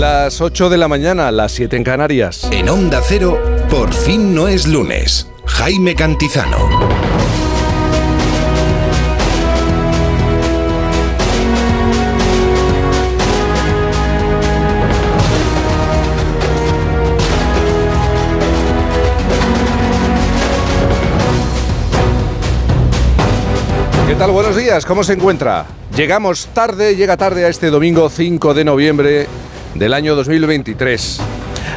Las 8 de la mañana, las 7 en Canarias. En Onda Cero, por fin no es lunes. Jaime Cantizano. ¿Qué tal? Buenos días, ¿cómo se encuentra? Llegamos tarde, llega tarde a este domingo 5 de noviembre del año 2023.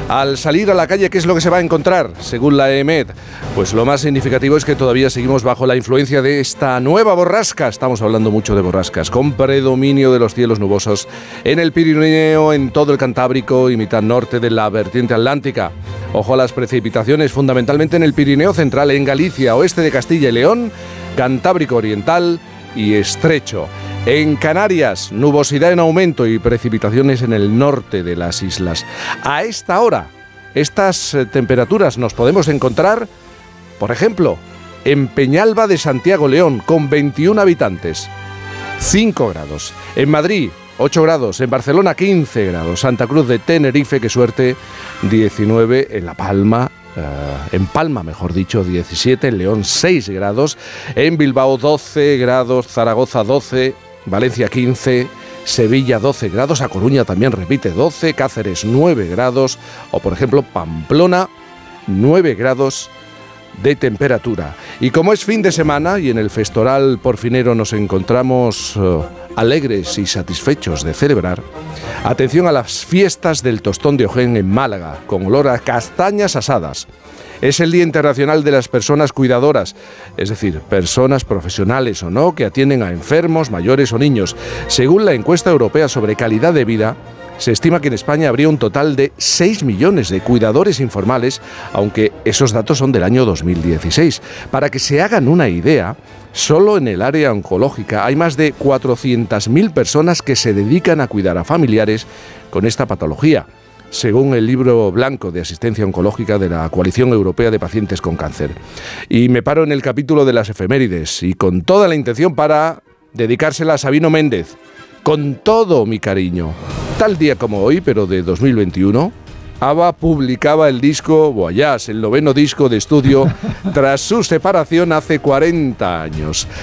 Al salir a la calle, ¿qué es lo que se va a encontrar, según la EMED? Pues lo más significativo es que todavía seguimos bajo la influencia de esta nueva borrasca. Estamos hablando mucho de borrascas, con predominio de los cielos nubosos en el Pirineo, en todo el Cantábrico y mitad norte de la vertiente atlántica. Ojo a las precipitaciones, fundamentalmente en el Pirineo central, en Galicia, oeste de Castilla y León, Cantábrico oriental y estrecho. En Canarias, nubosidad en aumento y precipitaciones en el norte de las islas. A esta hora, estas eh, temperaturas nos podemos encontrar, por ejemplo, en Peñalba de Santiago León, con 21 habitantes, 5 grados. En Madrid, 8 grados. En Barcelona, 15 grados. Santa Cruz de Tenerife, qué suerte, 19. En La Palma, Uh, en Palma, mejor dicho, 17, en León 6 grados, en Bilbao 12 grados, Zaragoza 12, Valencia 15, Sevilla 12 grados, A Coruña también repite 12, Cáceres 9 grados o por ejemplo Pamplona 9 grados de temperatura. Y como es fin de semana y en el Festoral Porfinero nos encontramos uh, alegres y satisfechos de celebrar, atención a las fiestas del tostón de Ojén en Málaga, con olor a castañas asadas. Es el Día Internacional de las Personas Cuidadoras, es decir, personas profesionales o no que atienden a enfermos, mayores o niños. Según la encuesta europea sobre calidad de vida, se estima que en España habría un total de 6 millones de cuidadores informales, aunque esos datos son del año 2016. Para que se hagan una idea, solo en el área oncológica hay más de 400.000 personas que se dedican a cuidar a familiares con esta patología según el libro blanco de asistencia oncológica de la Coalición Europea de Pacientes con Cáncer. Y me paro en el capítulo de las efemérides y con toda la intención para dedicársela a Sabino Méndez, con todo mi cariño. Tal día como hoy, pero de 2021, ABBA publicaba el disco Voyage, el noveno disco de estudio, tras su separación hace 40 años.